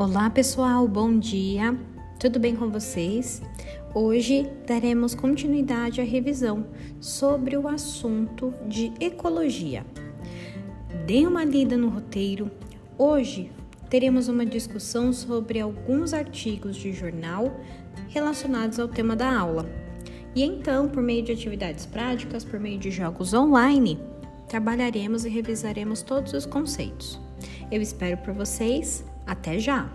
Olá pessoal, bom dia, tudo bem com vocês? Hoje daremos continuidade à revisão sobre o assunto de ecologia. Dê uma lida no roteiro. Hoje teremos uma discussão sobre alguns artigos de jornal relacionados ao tema da aula. E então, por meio de atividades práticas, por meio de jogos online, trabalharemos e revisaremos todos os conceitos. Eu espero por vocês. Até já!